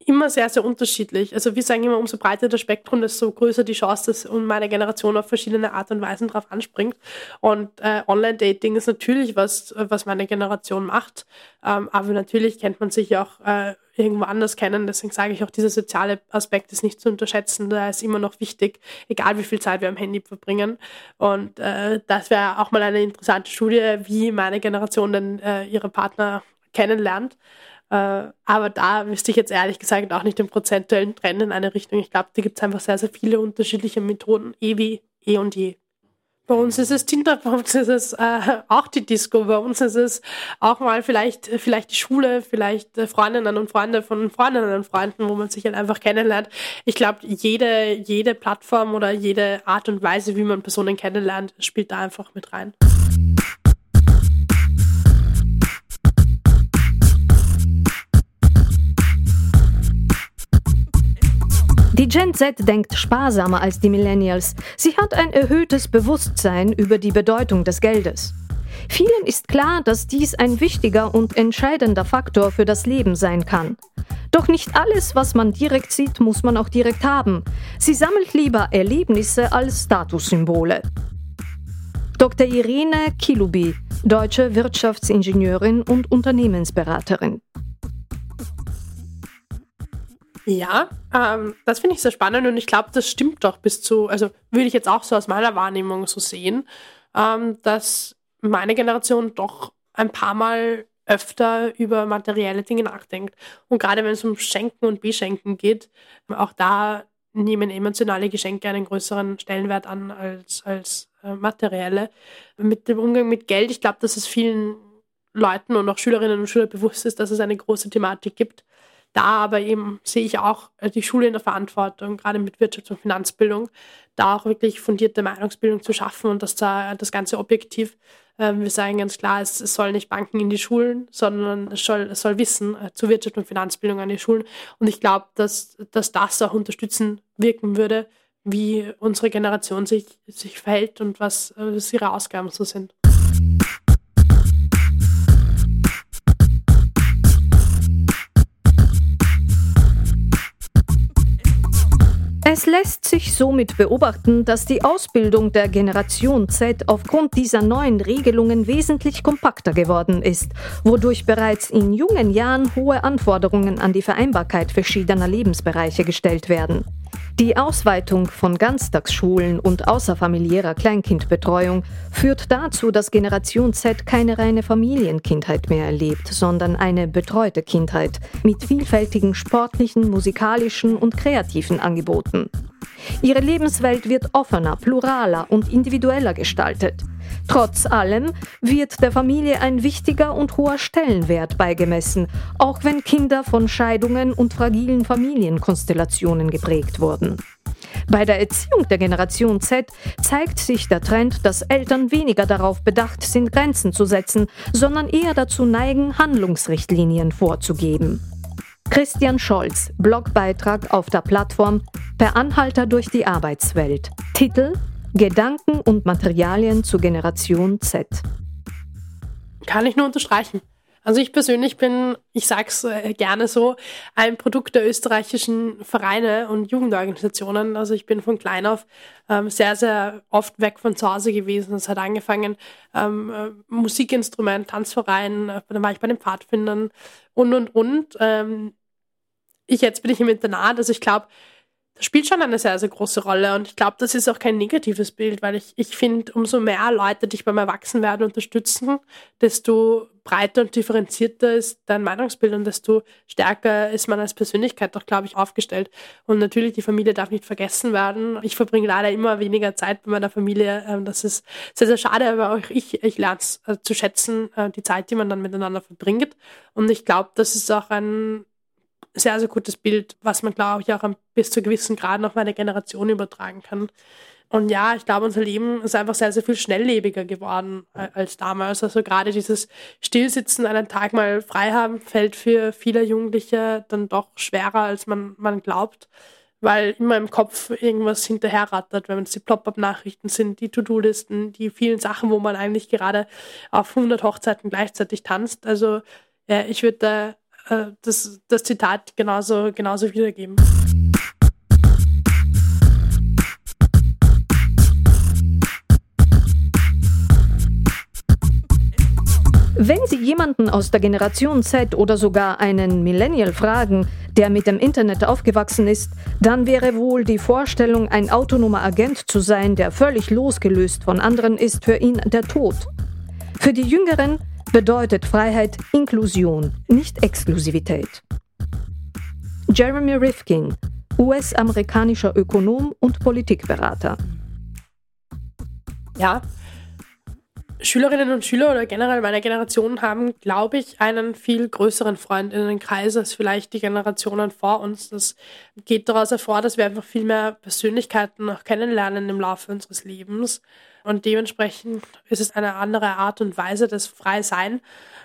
immer sehr, sehr unterschiedlich. Also wir sagen immer, umso breiter das Spektrum, desto größer die Chance, dass meine Generation auf verschiedene Art und Weisen drauf anspringt. Und äh, Online-Dating ist natürlich was, was meine Generation macht. Ähm, aber natürlich kennt man sich auch äh, irgendwo anders kennen. Deswegen sage ich auch, dieser soziale Aspekt ist nicht zu unterschätzen. Da ist immer noch wichtig, egal wie viel Zeit wir am Handy verbringen. Und äh, das wäre auch mal eine interessante Studie, wie meine Generation denn äh, ihre Partner kennenlernt. Äh, aber da wüsste ich jetzt ehrlich gesagt auch nicht den prozentuellen Trend in eine Richtung. Ich glaube, da gibt es einfach sehr, sehr viele unterschiedliche Methoden, eh wie eh und je. Bei uns ist es Tinder, bei uns ist es äh, auch die Disco, bei uns ist es auch mal vielleicht, vielleicht die Schule, vielleicht Freundinnen und Freunde von Freundinnen und Freunden, wo man sich halt einfach kennenlernt. Ich glaube, jede, jede Plattform oder jede Art und Weise, wie man Personen kennenlernt, spielt da einfach mit rein. Die Gen Z denkt sparsamer als die Millennials. Sie hat ein erhöhtes Bewusstsein über die Bedeutung des Geldes. Vielen ist klar, dass dies ein wichtiger und entscheidender Faktor für das Leben sein kann. Doch nicht alles, was man direkt sieht, muss man auch direkt haben. Sie sammelt lieber Erlebnisse als Statussymbole. Dr. Irene Kilubi, deutsche Wirtschaftsingenieurin und Unternehmensberaterin. Ja, ähm, das finde ich sehr spannend und ich glaube, das stimmt doch bis zu, also würde ich jetzt auch so aus meiner Wahrnehmung so sehen, ähm, dass meine Generation doch ein paar Mal öfter über materielle Dinge nachdenkt. Und gerade wenn es um Schenken und Beschenken geht, auch da nehmen emotionale Geschenke einen größeren Stellenwert an als, als äh, materielle. Mit dem Umgang mit Geld, ich glaube, dass es vielen Leuten und auch Schülerinnen und Schülern bewusst ist, dass es eine große Thematik gibt da aber eben sehe ich auch äh, die Schule in der Verantwortung, gerade mit Wirtschafts- und Finanzbildung, da auch wirklich fundierte Meinungsbildung zu schaffen und das, das Ganze objektiv. Ähm, wir sagen ganz klar, es, es soll nicht Banken in die Schulen, sondern es soll, es soll Wissen äh, zu Wirtschaft und Finanzbildung an die Schulen. Und ich glaube, dass, dass das auch unterstützend wirken würde, wie unsere Generation sich, sich verhält und was, äh, was ihre Ausgaben so sind. Es lässt sich somit beobachten, dass die Ausbildung der Generation Z aufgrund dieser neuen Regelungen wesentlich kompakter geworden ist, wodurch bereits in jungen Jahren hohe Anforderungen an die Vereinbarkeit verschiedener Lebensbereiche gestellt werden. Die Ausweitung von Ganztagsschulen und außerfamiliärer Kleinkindbetreuung führt dazu, dass Generation Z keine reine Familienkindheit mehr erlebt, sondern eine betreute Kindheit mit vielfältigen sportlichen, musikalischen und kreativen Angeboten. Ihre Lebenswelt wird offener, pluraler und individueller gestaltet. Trotz allem wird der Familie ein wichtiger und hoher Stellenwert beigemessen, auch wenn Kinder von Scheidungen und fragilen Familienkonstellationen geprägt wurden. Bei der Erziehung der Generation Z zeigt sich der Trend, dass Eltern weniger darauf bedacht sind, Grenzen zu setzen, sondern eher dazu neigen, Handlungsrichtlinien vorzugeben. Christian Scholz, Blogbeitrag auf der Plattform Per Anhalter durch die Arbeitswelt. Titel Gedanken und Materialien zur Generation Z. Kann ich nur unterstreichen. Also ich persönlich bin, ich sage es äh, gerne so, ein Produkt der österreichischen Vereine und Jugendorganisationen. Also ich bin von klein auf ähm, sehr, sehr oft weg von zu Hause gewesen. Es hat angefangen ähm, äh, Musikinstrument, Tanzverein, äh, dann war ich bei den Pfadfindern und, und, und. Ähm, ich jetzt bin ich im Internat, also ich glaube, das spielt schon eine sehr, sehr große Rolle. Und ich glaube, das ist auch kein negatives Bild, weil ich, ich finde, umso mehr Leute dich beim Erwachsenwerden unterstützen, desto breiter und differenzierter ist dein Meinungsbild und desto stärker ist man als Persönlichkeit auch, glaube ich, aufgestellt. Und natürlich, die Familie darf nicht vergessen werden. Ich verbringe leider immer weniger Zeit bei meiner Familie. Ähm, das ist sehr, sehr schade, aber auch ich, ich lerne es äh, zu schätzen, äh, die Zeit, die man dann miteinander verbringt. Und ich glaube, das ist auch ein sehr, sehr gutes Bild, was man, glaube ich, auch bis zu gewissen Grad auf meine Generation übertragen kann. Und ja, ich glaube, unser Leben ist einfach sehr, sehr viel schnelllebiger geworden als damals. Also gerade dieses Stillsitzen, einen Tag mal frei haben, fällt für viele Jugendliche dann doch schwerer, als man, man glaubt, weil immer im Kopf irgendwas hinterherrattert, wenn es die Plop-up-Nachrichten sind, die To-Do-Listen, die vielen Sachen, wo man eigentlich gerade auf 100 Hochzeiten gleichzeitig tanzt. Also ja, ich würde da äh, das, das Zitat genauso, genauso wiedergeben. Wenn Sie jemanden aus der Generation Z oder sogar einen Millennial fragen, der mit dem Internet aufgewachsen ist, dann wäre wohl die Vorstellung, ein autonomer Agent zu sein, der völlig losgelöst von anderen ist, für ihn der Tod. Für die Jüngeren bedeutet Freiheit Inklusion, nicht Exklusivität. Jeremy Rifkin, US-amerikanischer Ökonom und Politikberater. Ja, Schülerinnen und Schüler oder generell meiner Generation haben, glaube ich, einen viel größeren Freundinnenkreis als vielleicht die Generationen vor uns. Das geht daraus hervor, dass wir einfach viel mehr Persönlichkeiten noch kennenlernen im Laufe unseres Lebens. Und dementsprechend ist es eine andere Art und Weise des Freisein,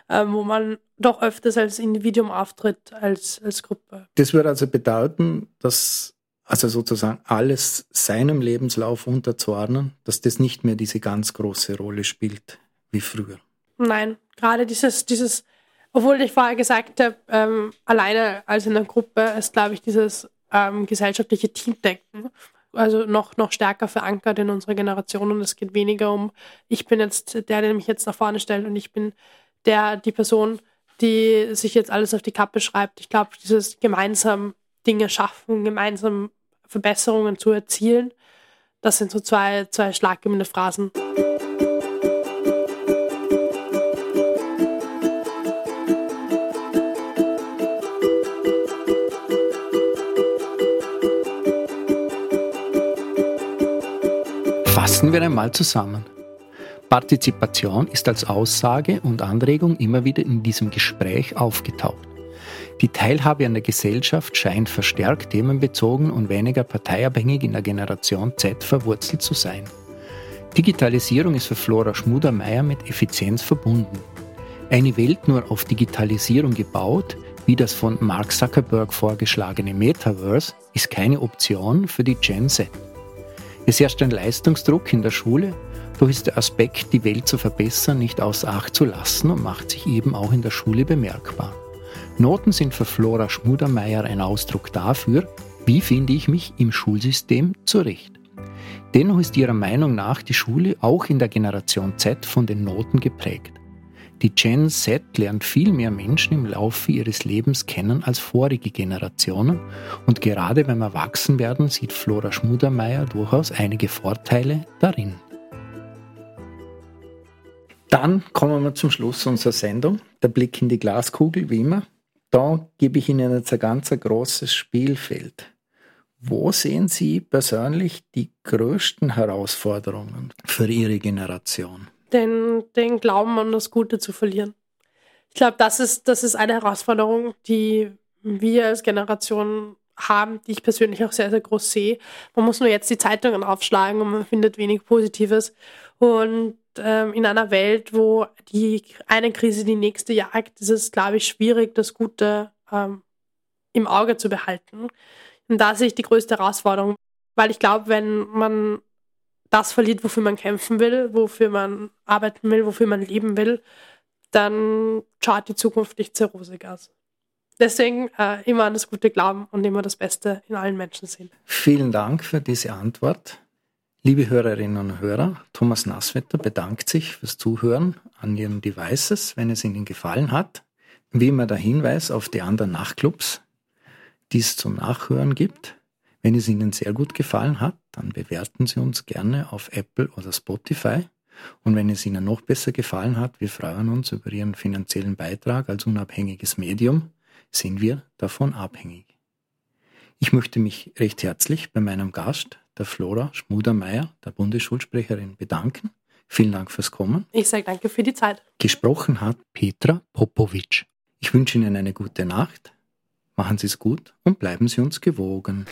äh, wo man doch öfters als Individuum auftritt als, als Gruppe. Das würde also bedeuten, dass also sozusagen alles seinem Lebenslauf unterzuordnen, dass das nicht mehr diese ganz große Rolle spielt wie früher. Nein, gerade dieses, dieses, obwohl ich vorher gesagt habe, ähm, alleine als in der Gruppe ist, glaube ich, dieses ähm, gesellschaftliche Teamdenken also noch, noch stärker verankert in unserer Generation und es geht weniger um, ich bin jetzt der, der mich jetzt nach vorne stellt und ich bin der, die Person, die sich jetzt alles auf die Kappe schreibt. Ich glaube, dieses gemeinsam Dinge schaffen, gemeinsam Verbesserungen zu erzielen. Das sind so zwei, zwei schlaggebende Phrasen. Fassen wir einmal zusammen. Partizipation ist als Aussage und Anregung immer wieder in diesem Gespräch aufgetaucht. Die Teilhabe an der Gesellschaft scheint verstärkt themenbezogen und weniger parteiabhängig in der Generation Z verwurzelt zu sein. Digitalisierung ist für Flora Schmudermeier mit Effizienz verbunden. Eine Welt nur auf Digitalisierung gebaut, wie das von Mark Zuckerberg vorgeschlagene Metaverse, ist keine Option für die Gen Z. Es herrscht ein Leistungsdruck in der Schule, doch ist der Aspekt, die Welt zu verbessern, nicht außer Acht zu lassen und macht sich eben auch in der Schule bemerkbar. Noten sind für Flora Schmudermeier ein Ausdruck dafür, wie finde ich mich im Schulsystem zurecht. Dennoch ist ihrer Meinung nach die Schule auch in der Generation Z von den Noten geprägt. Die Gen Z lernt viel mehr Menschen im Laufe ihres Lebens kennen als vorige Generationen und gerade beim Erwachsenwerden sieht Flora Schmudermeier durchaus einige Vorteile darin. Dann kommen wir zum Schluss unserer Sendung. Der Blick in die Glaskugel, wie immer. Da gebe ich Ihnen jetzt ein ganz großes Spielfeld. Wo sehen Sie persönlich die größten Herausforderungen für Ihre Generation? Den, den Glauben an das Gute zu verlieren. Ich glaube, das ist, das ist eine Herausforderung, die wir als Generation haben, die ich persönlich auch sehr, sehr groß sehe. Man muss nur jetzt die Zeitungen aufschlagen und man findet wenig Positives. Und ähm, in einer Welt, wo die eine Krise die nächste jagt, ist es, glaube ich, schwierig, das Gute ähm, im Auge zu behalten. Und da sehe ich die größte Herausforderung, weil ich glaube, wenn man das verliert, wofür man kämpfen will, wofür man arbeiten will, wofür man leben will, dann schaut die Zukunft nicht sehr rosig aus. Deswegen äh, immer an das Gute glauben und immer das Beste in allen Menschen sehen. Vielen Dank für diese Antwort. Liebe Hörerinnen und Hörer, Thomas Nasswetter bedankt sich fürs Zuhören an Ihren Devices, wenn es Ihnen gefallen hat. Wie immer der Hinweis auf die anderen Nachtclubs, die es zum Nachhören gibt. Wenn es Ihnen sehr gut gefallen hat, dann bewerten Sie uns gerne auf Apple oder Spotify. Und wenn es Ihnen noch besser gefallen hat, wir freuen uns über Ihren finanziellen Beitrag als unabhängiges Medium, sind wir davon abhängig. Ich möchte mich recht herzlich bei meinem Gast, der Flora Schmudermeier, der Bundesschulsprecherin, bedanken. Vielen Dank fürs Kommen. Ich sage danke für die Zeit. Gesprochen hat Petra Popovic. Ich wünsche Ihnen eine gute Nacht. Machen Sie es gut und bleiben Sie uns gewogen.